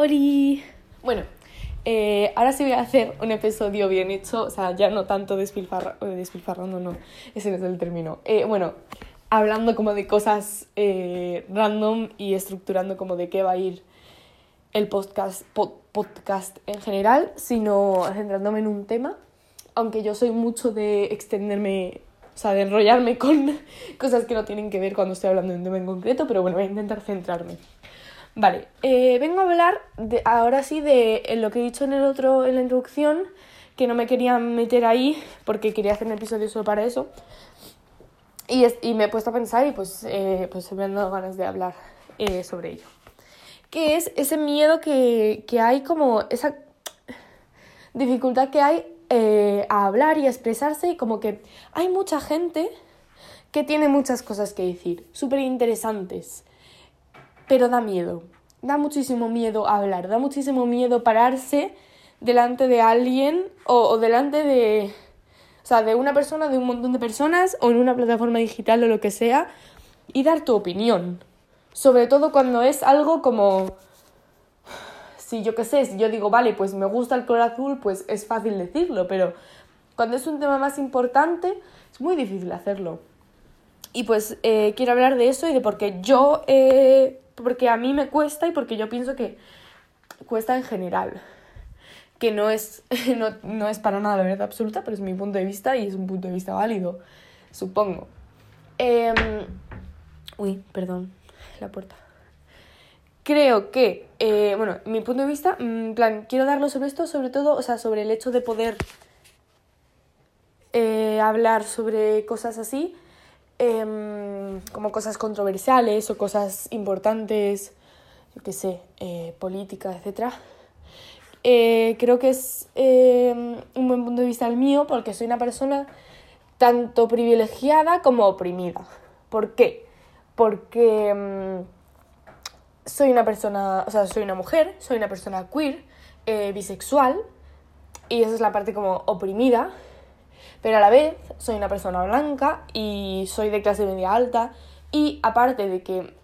¡Holi! Bueno, eh, ahora sí voy a hacer un episodio bien hecho, o sea, ya no tanto despilfarra eh, despilfarrando, no, ese no es el término. Eh, bueno, hablando como de cosas random y estructurando como de qué va a ir el podcast, podcast en general, sino centrándome en un tema, aunque yo soy mucho de extenderme, o sea, de enrollarme con cosas que no tienen que ver cuando estoy hablando de un tema en concreto, pero bueno, voy a intentar centrarme. Vale, eh, vengo a hablar de, ahora sí de lo que he dicho en el otro, en la introducción, que no me quería meter ahí porque quería hacer un episodio solo para eso. Y, es, y me he puesto a pensar y pues, eh, pues me han dado ganas de hablar eh, sobre ello. Que es ese miedo que, que hay, como esa dificultad que hay eh, a hablar y a expresarse y como que hay mucha gente que tiene muchas cosas que decir, súper interesantes, pero da miedo. Da muchísimo miedo hablar, da muchísimo miedo pararse delante de alguien o, delante de, o sea, de una persona, de un montón de personas o en una plataforma digital o lo que sea y dar tu opinión. Sobre todo cuando es algo como, si yo qué sé, si yo digo, vale, pues me gusta el color azul, pues es fácil decirlo, pero cuando es un tema más importante es muy difícil hacerlo. Y pues eh, quiero hablar de eso y de por qué yo eh, porque a mí me cuesta y porque yo pienso que cuesta en general. Que no es, no, no es para nada la verdad absoluta, pero es mi punto de vista y es un punto de vista válido, supongo. Eh, uy, perdón, la puerta. Creo que, eh, bueno, mi punto de vista, en plan, quiero darlo sobre esto, sobre todo, o sea, sobre el hecho de poder eh, hablar sobre cosas así eh, como cosas controversiales o cosas importantes, yo qué sé, eh, política, etc. Eh, creo que es eh, un buen punto de vista el mío porque soy una persona tanto privilegiada como oprimida. ¿Por qué? Porque um, soy una persona, o sea, soy una mujer, soy una persona queer, eh, bisexual, y esa es la parte como oprimida, pero a la vez soy una persona blanca y soy de clase media alta y aparte de que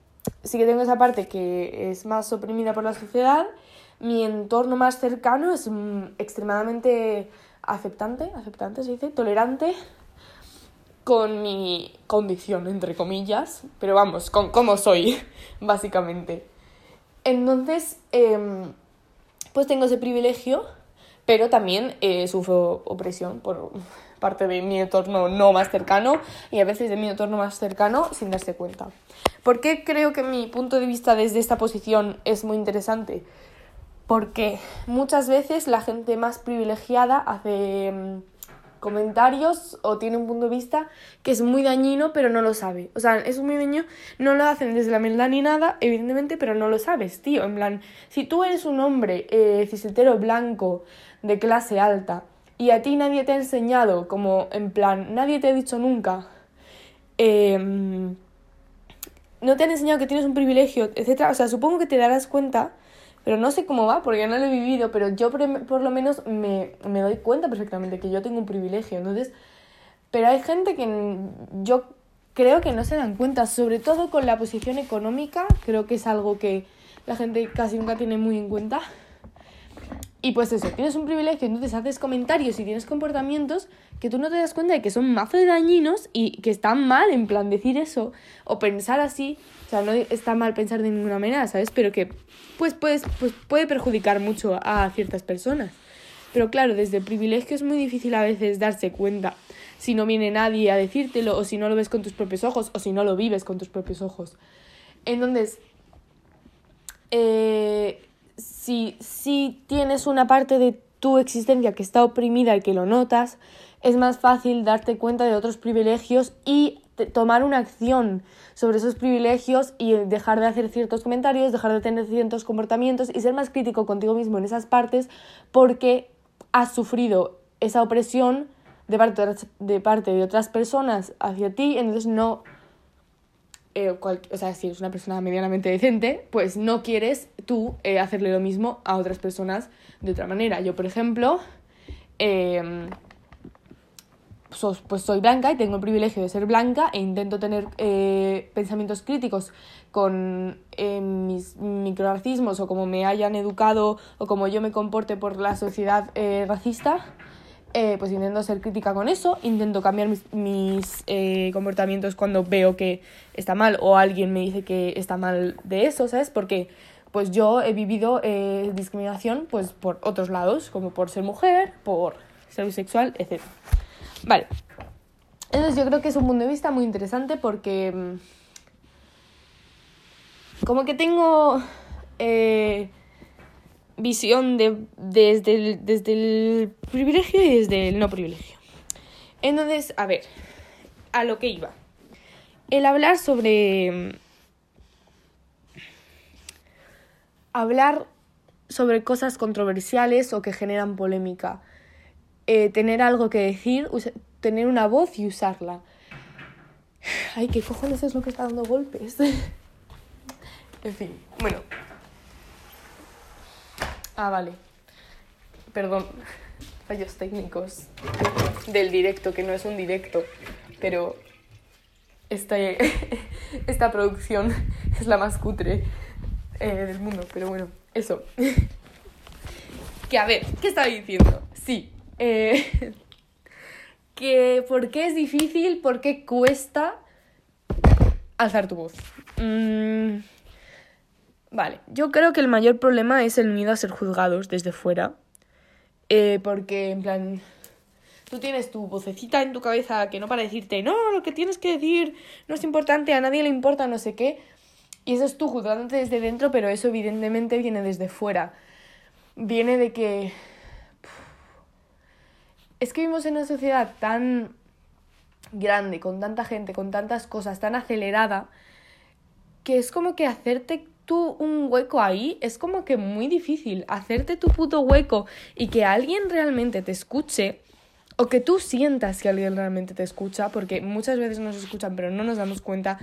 sí que tengo esa parte que es más oprimida por la sociedad, mi entorno más cercano es extremadamente aceptante, aceptante se dice, tolerante con mi condición, entre comillas, pero vamos, con cómo soy, básicamente. Entonces, eh, pues tengo ese privilegio, pero también eh, sufro opresión por parte de mi entorno no más cercano y a veces de mi entorno más cercano sin darse cuenta. ¿Por qué creo que mi punto de vista desde esta posición es muy interesante? Porque muchas veces la gente más privilegiada hace mm, comentarios o tiene un punto de vista que es muy dañino pero no lo sabe. O sea, es muy dañino, no lo hacen desde la maldad ni nada, evidentemente, pero no lo sabes, tío. En plan, si tú eres un hombre eh, cisetero blanco de clase alta y a ti nadie te ha enseñado, como en plan, nadie te ha dicho nunca, eh, no te han enseñado que tienes un privilegio, etc. O sea, supongo que te darás cuenta, pero no sé cómo va, porque no lo he vivido, pero yo por, por lo menos me, me, doy cuenta perfectamente que yo tengo un privilegio. Entonces, pero hay gente que yo creo que no se dan cuenta, sobre todo con la posición económica, creo que es algo que la gente casi nunca tiene muy en cuenta. Y pues eso, tienes un privilegio, entonces haces comentarios y tienes comportamientos que tú no te das cuenta de que son mazo de dañinos y que están mal en plan decir eso o pensar así. O sea, no está mal pensar de ninguna manera, ¿sabes? Pero que pues, pues, pues puede perjudicar mucho a ciertas personas. Pero claro, desde el privilegio es muy difícil a veces darse cuenta si no viene nadie a decírtelo o si no lo ves con tus propios ojos o si no lo vives con tus propios ojos. Entonces, eh, si, si tienes una parte de tu existencia que está oprimida y que lo notas, es más fácil darte cuenta de otros privilegios y tomar una acción sobre esos privilegios y dejar de hacer ciertos comentarios, dejar de tener ciertos comportamientos y ser más crítico contigo mismo en esas partes porque has sufrido esa opresión de parte de, parte de otras personas hacia ti, entonces no eh, o sea, si eres una persona medianamente decente, pues no quieres tú eh, hacerle lo mismo a otras personas de otra manera. Yo, por ejemplo, eh, pues soy blanca y tengo el privilegio de ser blanca e intento tener eh, pensamientos críticos con mis microracismos o como me hayan educado o como yo me comporte por la sociedad eh, pues intento ser crítica con eso, intento cambiar mis, mis comportamientos cuando veo que está mal o alguien me dice que está mal de eso, ¿sabes? Porque pues yo he vivido discriminación pues por otros lados, como por ser mujer, por ser bisexual, etc. Vale. Entonces yo creo que es un punto de vista muy interesante porque mm, como que tengo eh, visión de, desde, el, desde el privilegio y desde el no privilegio. Entonces, a ver, a lo que iba. El hablar sobre... Hablar sobre cosas controversiales o que generan polémica eh, tener algo que decir, tener una voz y usarla. Ay, ¿qué cojones es lo que está dando golpes? en fin, bueno. Ah, vale. Perdón. Fallos técnicos del directo, que no es un directo, pero esta, esta producción es la más cutre eh, del mundo, pero bueno, eso. que a ver, ¿qué estaba diciendo? Sí, eh, que por qué es difícil, por qué cuesta alzar tu voz. Mm, vale, yo creo que el mayor problema es el miedo a ser juzgados desde fuera. Eh, porque, en plan, tú tienes tu vocecita en tu cabeza que no para decirte, no, lo que tienes que decir no es importante, a nadie le importa, no sé qué. Y eso es tú juzgándote desde dentro, pero eso evidentemente viene desde fuera. Viene de que es que vivimos en una sociedad tan grande, con tanta gente, con tantas cosas, tan acelerada, que es como que hacerte tú un hueco ahí es como que muy difícil. Hacerte tu puto hueco y que alguien realmente te escuche o que tú sientas que alguien realmente te escucha, porque muchas veces nos escuchan pero no nos damos cuenta.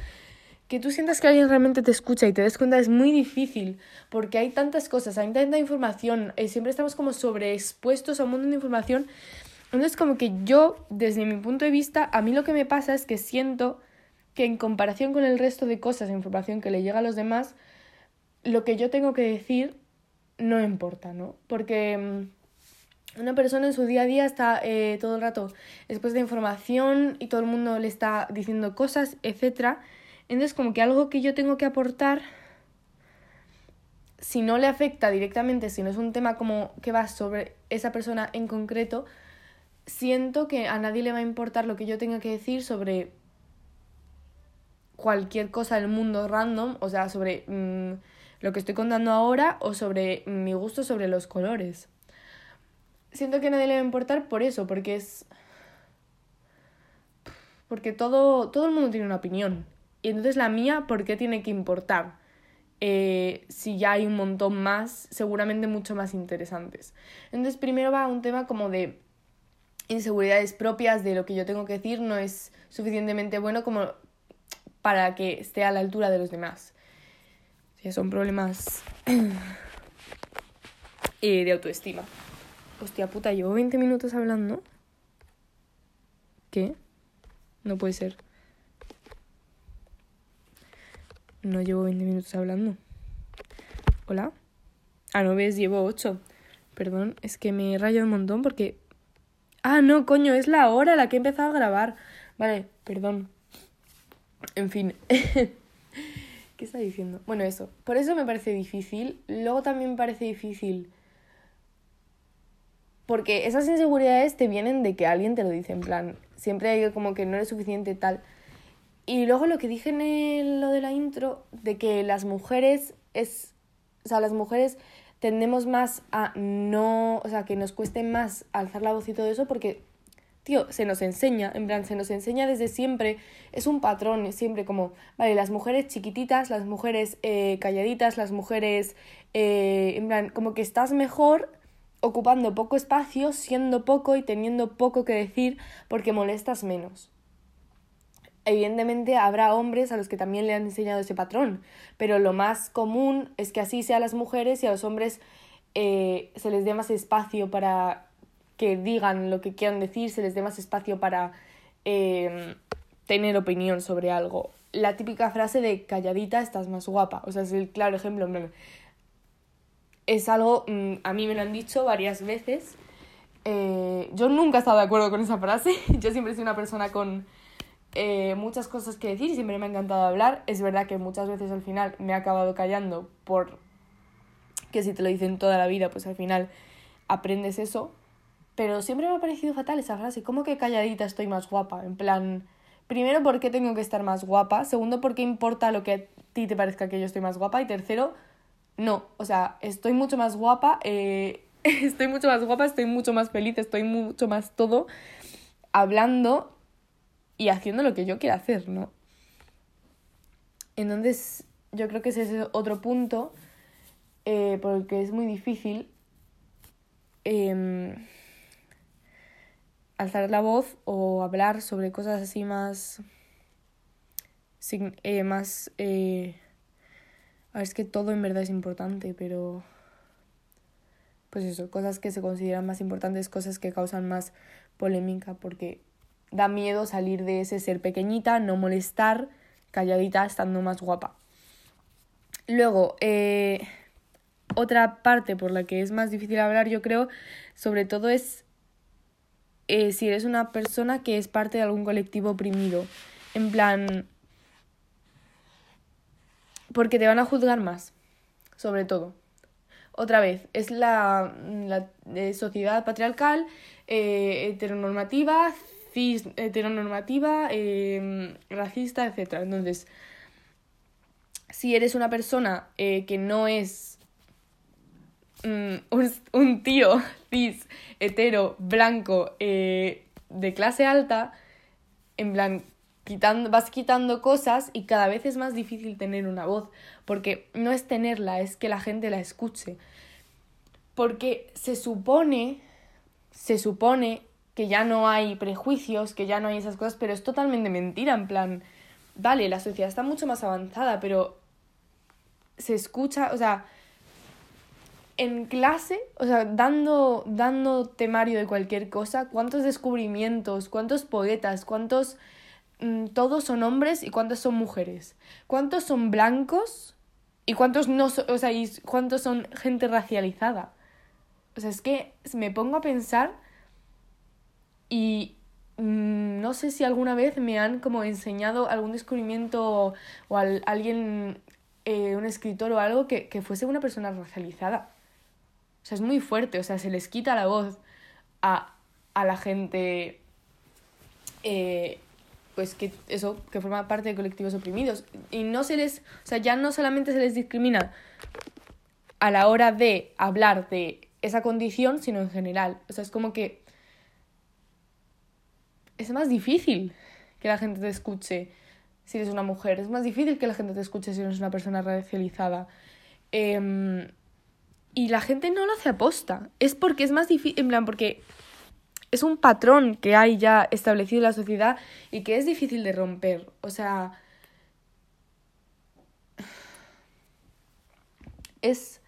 Que tú sientas que alguien realmente te escucha y te des cuenta es muy difícil, porque hay tantas cosas, hay tanta información, eh, siempre estamos como sobreexpuestos a un mundo de información entonces como que yo, desde mi punto de vista, a mí lo que me pasa es que siento que en comparación con el resto de cosas información que le llega a los demás, lo que yo tengo que decir no importa, ¿no? Porque mm, una persona en su día a día está eh, todo el rato después de información y todo el mundo le está diciendo cosas, etc. Entonces como que algo que yo tengo que aportar, si no le afecta directamente, si no es un tema como que va sobre esa persona en concreto, siento que a nadie le va a importar lo que yo tenga que decir sobre cualquier cosa del mundo random, o sea, sobre mm, lo que estoy contando ahora o sobre mi gusto sobre los colores. Siento que nadie le va a importar por eso, porque es... Porque todo, todo el mundo tiene una opinión. Y entonces la mía, ¿por qué tiene que importar? Eh, si ya hay un montón más, seguramente mucho más interesantes. Entonces primero va un tema como de inseguridades propias de lo que yo tengo que decir no es suficientemente bueno como para que esté a la altura de los demás. Son problemas eh, de autoestima. Hostia puta, llevo 20 minutos hablando. ¿Qué? No puede ser. No llevo 20 minutos hablando. ¿Hola? Ah, no ves, llevo 8. Perdón, es que me he rayado un montón porque Ah, no, coño, es la hora la que he empezado a grabar. Vale, perdón. En fin. ¿Qué está diciendo? Bueno, eso. Por eso me parece difícil. Luego también me parece difícil. Porque esas inseguridades te vienen de que alguien te lo dice, en plan, siempre hay como que no eres suficiente tal. Y luego lo que dije en lo de la intro, de que las mujeres es. O sea, las mujeres tendemos más a no, o sea, que nos cueste más alzar la voz y todo eso porque, tío, se nos enseña, en plan, se nos enseña desde siempre, es un patrón, es siempre como, vale, las mujeres chiquititas, las mujeres eh, calladitas, las mujeres, eh, en plan, como que estás mejor ocupando poco espacio, siendo poco y teniendo poco que decir porque molestas menos. Evidentemente habrá hombres a los que también le han enseñado ese patrón, pero lo más común es que así sea a las mujeres y a los hombres eh, se les dé más espacio para que digan lo que quieran decir, se les dé más espacio para em, tener opinión sobre algo. La típica frase de calladita estás más guapa, o sea, es el claro ejemplo. Es algo, mm, a mí me lo han dicho varias veces. Eh, yo nunca he estado de acuerdo con esa frase, yo siempre he sido una persona con eh, muchas cosas que decir y siempre me ha encantado hablar. Es verdad que muchas veces al final me he acabado callando por que si te lo dicen toda la vida, pues al final aprendes eso. Pero siempre me ha parecido fatal esa frase. ¿Cómo que calladita estoy más guapa? En plan, primero, ¿por qué tengo que estar más guapa? Segundo, ¿por qué importa lo que a ti te parezca que yo estoy más guapa? Y tercero, no. O sea, estoy mucho más guapa, eh, estoy mucho más guapa, estoy mucho más feliz, estoy mucho más todo hablando y haciendo lo que yo quiero hacer, ¿no? Entonces, yo creo que ese es otro punto eh, porque es muy difícil em, alzar la voz o hablar sobre cosas así más... Eh, más... Eh, es que todo en verdad es importante, pero... Pues eso, cosas que se consideran más importantes, cosas que causan más polémica, porque da miedo salir de ese ser pequeñita, no molestar, calladita, estando más guapa. Luego, eh, otra parte por la que es más difícil hablar, yo creo, sobre todo es eh, si eres una persona que es parte de algún colectivo oprimido. En plan, porque te van a juzgar más, sobre todo. Otra vez, es la, la eh, sociedad patriarcal, heteronormativa, cis, heteronormativa, eh, racista, etc. Entonces, si eres una persona eh, que no es mm, un, tío cis, hetero, blanco, eh, de clase alta, en plan, quitando, vas quitando cosas y cada vez es más difícil tener una voz, porque no es tenerla, es que la gente la escuche. Porque se supone, se supone que ya no hay prejuicios, que ya no hay esas cosas, pero es totalmente mentira, en plan, vale, la sociedad está mucho más avanzada, pero se escucha, o sea, en clase, o sea, dando, dando temario de cualquier cosa, cuántos descubrimientos, cuántos poetas, cuántos... Mm, todos son hombres y cuántos son mujeres. ¿Cuántos son blancos y cuántos no son, o sea, y cuántos son gente racializada? O sea, es que me pongo a pensar y mm, no sé si alguna vez me han como enseñado algún descubrimiento o alguien, eh, un escritor o algo que, que fuese una persona racializada. O sea, es muy fuerte, o sea, se les quita la voz a, a la gente, eh, pues que eso, que forma parte de colectivos oprimidos. Y no se les, o sea, ya no solamente se les discrimina a la hora de hablar de esa condición, sino en general. O sea, es como que es más difícil que la gente te escuche si eres una mujer, es más difícil que la gente te escuche si eres una persona racializada. Em, y la gente no lo hace aposta, es porque es más difícil, en plan, porque es un patrón que hay ya establecido en la sociedad y que es difícil de romper. O sea, es,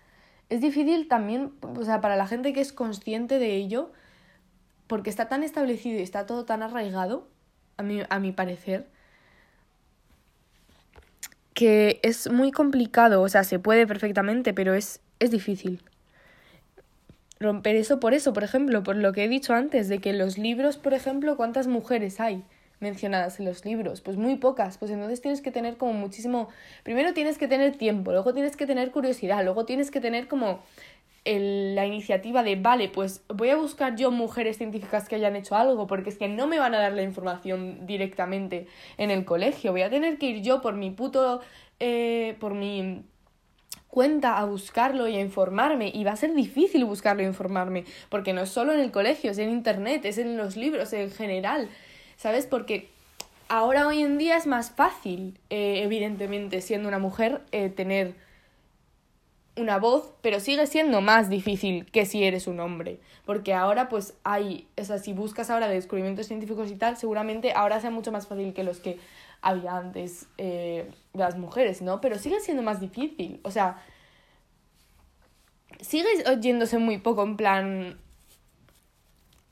es difícil también, o sea, para la gente que es consciente de ello, porque está tan establecido y está todo tan arraigado, a mi, a mi parecer, que es muy complicado, o sea, se puede perfectamente, pero es, es difícil. Romper eso por eso, por ejemplo, por lo que he dicho antes, de que los libros, por ejemplo, ¿cuántas mujeres hay mencionadas en los libros? Pues muy pocas, pues entonces tienes que tener como muchísimo, primero tienes que tener tiempo, luego tienes que tener curiosidad, luego tienes que tener como la iniciativa de, vale, pues voy a buscar yo mujeres científicas que hayan hecho algo, porque es que no me van a dar la información directamente en el colegio, voy a tener que ir yo por mi puto, eh, por mi cuenta a buscarlo y a informarme y va a ser difícil buscarlo e informarme porque no es solo en el colegio, es en internet, es en los libros en general, ¿sabes? Porque ahora hoy en día es más fácil, eh, evidentemente, siendo una mujer, eh, tener una voz, pero sigue siendo más difícil que si eres un hombre, porque ahora pues hay, o sea, si buscas ahora descubrimientos científicos y tal, seguramente ahora sea mucho más fácil que los que había antes eh, de las mujeres, ¿no? Pero sigue siendo más difícil, o sea, sigue oyéndose muy poco en plan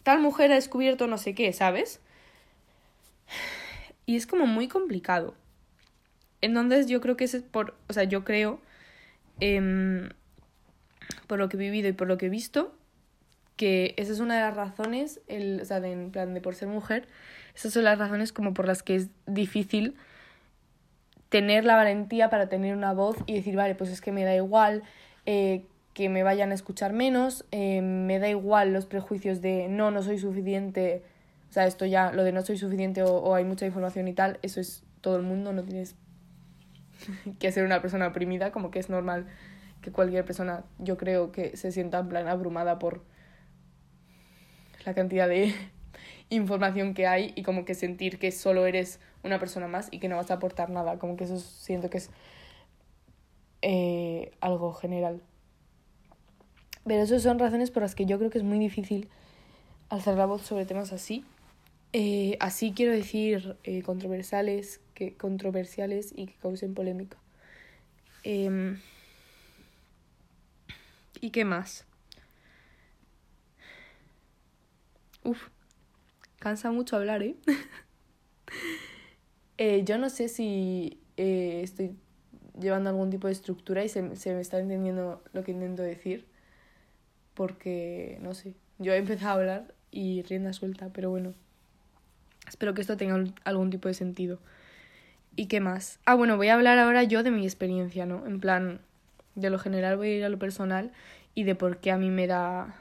tal mujer ha descubierto no sé qué, ¿sabes? Y es como muy complicado. Entonces yo creo que es por, o sea, yo creo, em, por lo que he vivido y por lo que he visto, que esa es una de las razones, el, o sea, de, en plan de por ser mujer, esas son las razones como por las que es difícil tener la valentía para tener una voz y decir, vale, pues es que me da igual eh, que me vayan a escuchar menos, eh, me da igual los prejuicios de no, no soy suficiente, o sea, esto ya, lo de no soy suficiente o, o hay mucha información y tal, eso es todo el mundo, no tienes que ser una persona oprimida, como que es normal que cualquier persona, yo creo que se sienta en plan abrumada por la cantidad de información que hay y como que sentir que solo eres una persona más y que no vas a aportar nada, como que eso siento que es eh, algo general. Pero esas son razones por las que yo creo que es muy difícil alzar la voz sobre temas así. Eh, así quiero decir eh, controversiales, que, controversiales y que causen polémica. Em, ¿Y qué más? Uf, cansa mucho hablar, ¿eh? eh yo no sé si eh, estoy llevando algún tipo de estructura y se, se me está entendiendo lo que intento decir. Porque, no sé, yo he empezado a hablar y rienda suelta, pero bueno. Espero que esto tenga algún tipo de sentido. ¿Y qué más? Ah, bueno, voy a hablar ahora yo de mi experiencia, ¿no? En plan, de lo general voy a ir a lo personal y de por qué a mí me da...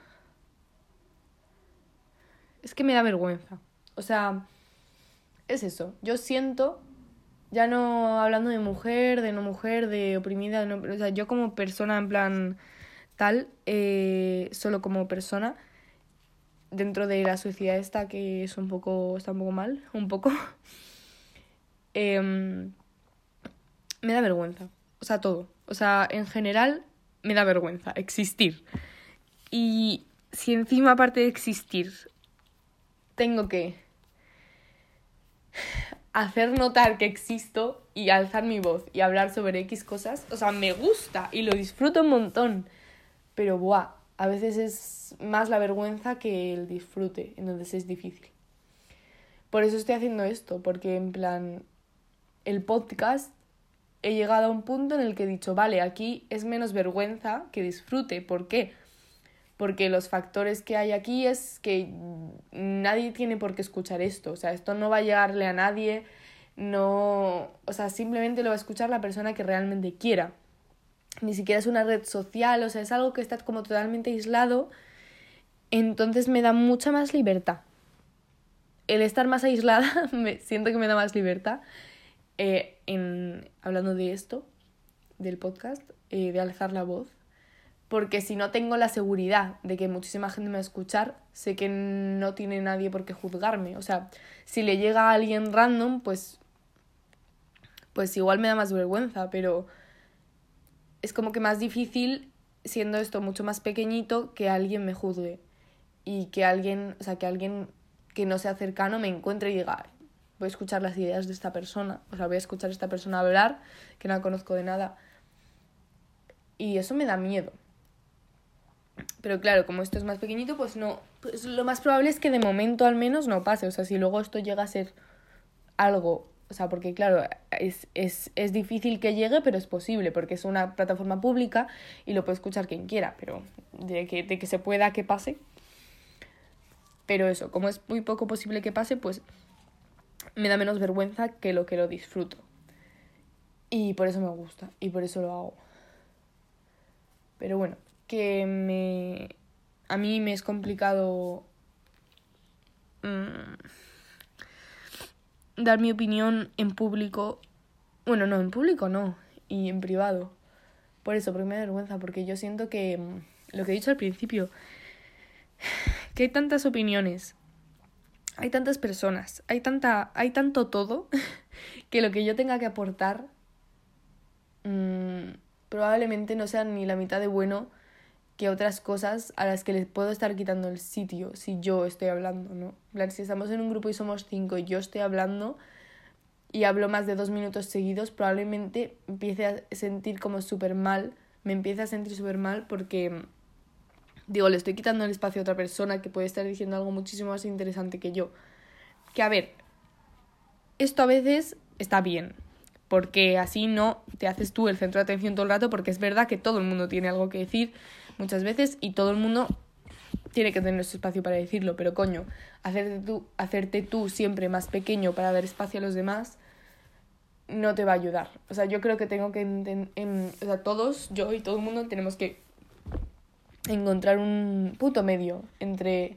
Es que me da vergüenza. O sea, es eso. Yo siento, ya no hablando de mujer, de no mujer, de oprimida, no, o sea, yo como persona en plan tal, eh, solo como persona, dentro de la sociedad esta que es un poco, está un poco mal, un poco, em, me da vergüenza. O sea, todo. O sea, en general me da vergüenza existir. Y si encima, aparte de existir, tengo que hacer notar que existo y alzar mi voz y hablar sobre X cosas, o sea, me gusta y lo disfruto un montón. Pero, buah, a veces es más la vergüenza que el disfrute, entonces es difícil. Por eso estoy haciendo esto, porque en plan, el podcast he llegado a un punto en el que he dicho, vale, aquí es menos vergüenza que disfrute. ¿Por qué? Porque los factores que hay aquí es que nadie tiene por qué escuchar esto. O sea, esto no va a llegarle a nadie. No. O sea, simplemente lo va a escuchar la persona que realmente quiera. Ni siquiera es una red social, o sea, es algo que está como totalmente aislado. Entonces me da mucha más libertad. El estar más aislada, me siento que me da más libertad eh, en, hablando de esto, del podcast, eh, de alzar la voz, porque si no tengo la seguridad de que muchísima gente me va a escuchar, sé que no tiene nadie por qué juzgarme. O sea, si le llega a alguien random, pues, pues igual me da más vergüenza, pero es como que más difícil, siendo esto mucho más pequeñito, que alguien me juzgue y que alguien, o sea, que alguien que no sea cercano me encuentre y diga, voy a escuchar las ideas de esta persona, o sea, voy a escuchar a esta persona hablar, que no la conozco de nada. Y eso me da miedo. Pero claro, como esto es más pequeñito, pues no, pues lo más probable es que de momento al menos no pase. O sea, si luego esto llega a ser algo, o sea, porque claro, es, es, es difícil que llegue, pero es posible, porque es una plataforma pública y lo puede escuchar quien quiera, pero de que, de que se pueda que pase. Pero eso, como es muy poco posible que pase, pues me da menos vergüenza que lo que lo disfruto. Y por eso me gusta y por eso lo hago. Pero bueno, que me... A mí me es complicado mm, dar mi opinión en público. Bueno, no, en público no. Y en privado. Por eso, porque me da vergüenza. Porque yo siento que... Mm, lo que he dicho al principio. Que hay tantas opiniones hay tantas personas, hay, tanta, hay tanto todo que lo que yo tenga que aportar mmm, probablemente no sea ni la mitad de bueno que otras cosas a las que les puedo estar quitando el sitio si yo estoy hablando, ¿no? Si estamos en un grupo y somos cinco y yo estoy hablando y hablo más de dos minutos seguidos, probablemente empiece a sentir como súper mal, me empiece a sentir súper mal porque digo, le estoy quitando el espacio a otra persona que puede estar diciendo algo muchísimo más interesante que yo. Que a ver, esto a veces está bien, porque así no te haces tú el centro de atención todo el rato, porque es verdad que todo el mundo tiene algo que decir muchas veces y todo el mundo tiene que tener su espacio para decirlo, pero coño, hacerte tú, hacerte tú siempre más pequeño para dar espacio a los demás no te va a ayudar. O sea, yo creo que tengo que, en, o sea, todos, yo y todo el mundo tenemos que encontrar un puto medio entre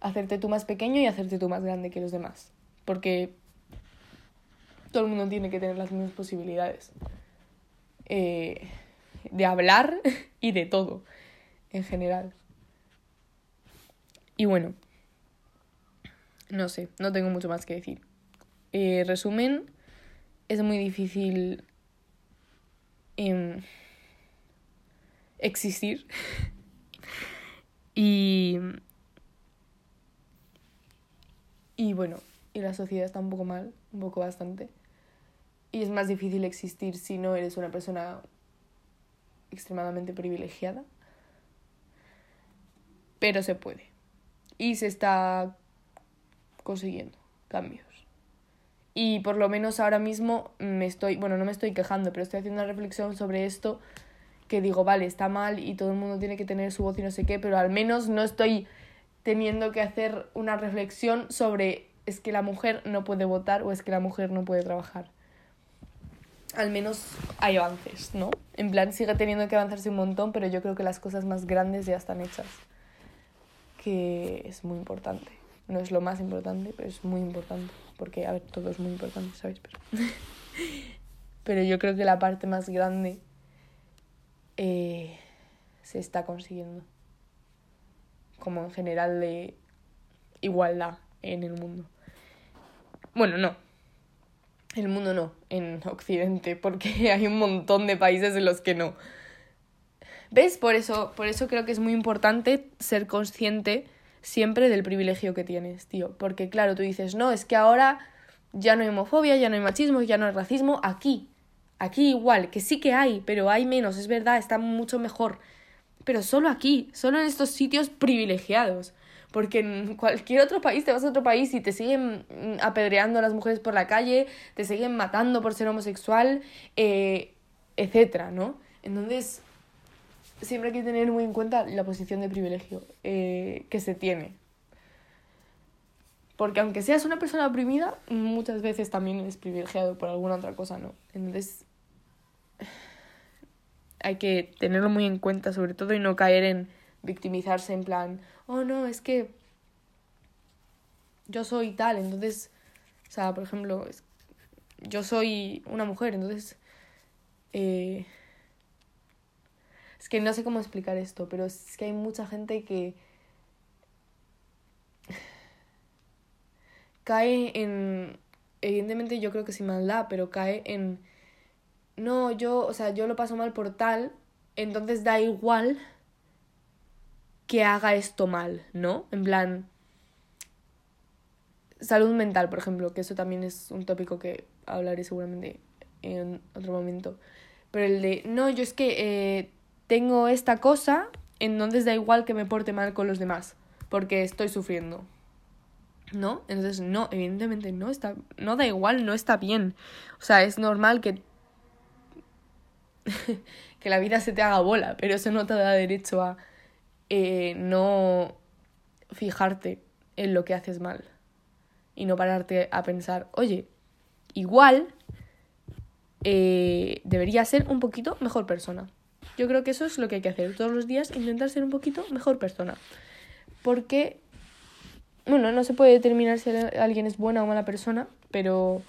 hacerte tú más pequeño y hacerte tú más grande que los demás. Porque todo el mundo tiene que tener las mismas posibilidades eh, de hablar y de todo en general. Y bueno, no sé, no tengo mucho más que decir. Eh, resumen, es muy difícil em, existir y y bueno y la sociedad está un poco mal un poco bastante y es más difícil existir si no eres una persona extremadamente privilegiada pero se puede y se está consiguiendo cambios. Y por lo menos ahora mismo me estoy, bueno, no me estoy quejando, pero estoy haciendo una reflexión sobre esto que digo, vale, está mal y todo el mundo tiene que tener su voz y no sé qué, pero al menos no estoy teniendo que hacer una reflexión sobre es que la mujer no puede votar o es que la mujer no puede trabajar. Al menos hay avances, ¿no? En plan, sigue teniendo que avanzarse un montón, pero yo creo que las cosas más grandes ya están hechas que es muy importante. No es lo más importante, pero es muy importante. Porque, a ver, todo es muy importante, ¿sabes? Pero, pero yo creo que la parte más grande eh, se está consiguiendo. Como en general de igualdad en el mundo. Bueno, no. El mundo no, en Occidente, porque hay un montón de países en los que no. ¿Ves? Por eso, por eso creo que es muy importante ser consciente siempre del privilegio que tienes, tío. Porque claro, tú dices, no, es que ahora ya no hay homofobia, ya no hay machismo, ya no hay racismo. Aquí, aquí igual, que sí que hay, pero hay menos, es verdad, está mucho mejor. Pero solo aquí, solo en estos sitios privilegiados. Porque en cualquier otro país te vas a otro país y te siguen mm, apedreando a las mujeres por la calle, te siguen matando por ser homosexual, eh, etcétera, ¿no? Entonces, siempre hay que tener muy en cuenta la posición de privilegio eh, que se tiene. Porque aunque seas una persona oprimida, muchas veces también eres privilegiado por alguna otra cosa, ¿no? Entonces hay que tenerlo muy en cuenta sobre todo y no caer en victimizarse en plan, oh no, es que yo soy tal, entonces, o sea, por ejemplo, yo soy una mujer, entonces... Eh, es que no sé cómo explicar esto, pero es que hay mucha gente que cae en... Evidentemente yo creo que sin maldad, pero cae en... No, yo, o sea, yo lo paso mal por tal, entonces da igual que haga esto mal, ¿no? En plan... Salud mental, por ejemplo, que eso también es un tópico que hablaré seguramente en otro momento. Pero el de, no, yo es que eh, tengo esta cosa, entonces da igual que me porte mal con los demás, porque estoy sufriendo. ¿No? Entonces, no, evidentemente no está, no da igual, no está bien. O sea, es normal que, que la vida se te haga bola, pero eso no te da derecho a eh, no fijarte en lo que haces mal y no pararte a pensar, oye, igual eh, debería ser un poquito mejor persona. Yo creo que eso es lo que hay que hacer todos los días, intentar ser un poquito mejor persona. Porque, bueno, no se puede determinar si alguien es buena o mala persona, pero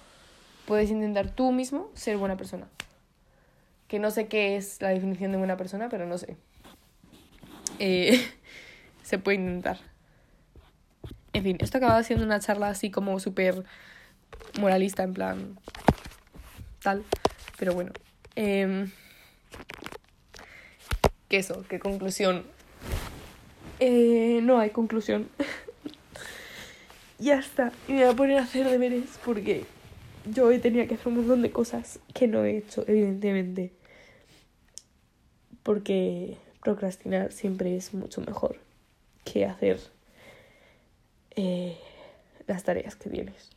puedes intentar tú mismo ser buena persona. Que no sé qué es la definición de buena persona, pero no sé. Eh, se puede intentar. En fin, esto acaba siendo una charla así como súper moralista, en plan. tal. Pero bueno. Eh, ¿Qué eso? ¿Qué conclusión? Eh, no hay conclusión. ya está. Y me voy a poner a hacer deberes porque yo hoy tenía que hacer un montón de cosas que no he hecho, evidentemente. Porque, procrastinar siempre es mucho mejor que hacer eh, las tareas que tienes.